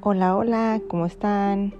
Hola, hola, ¿cómo están?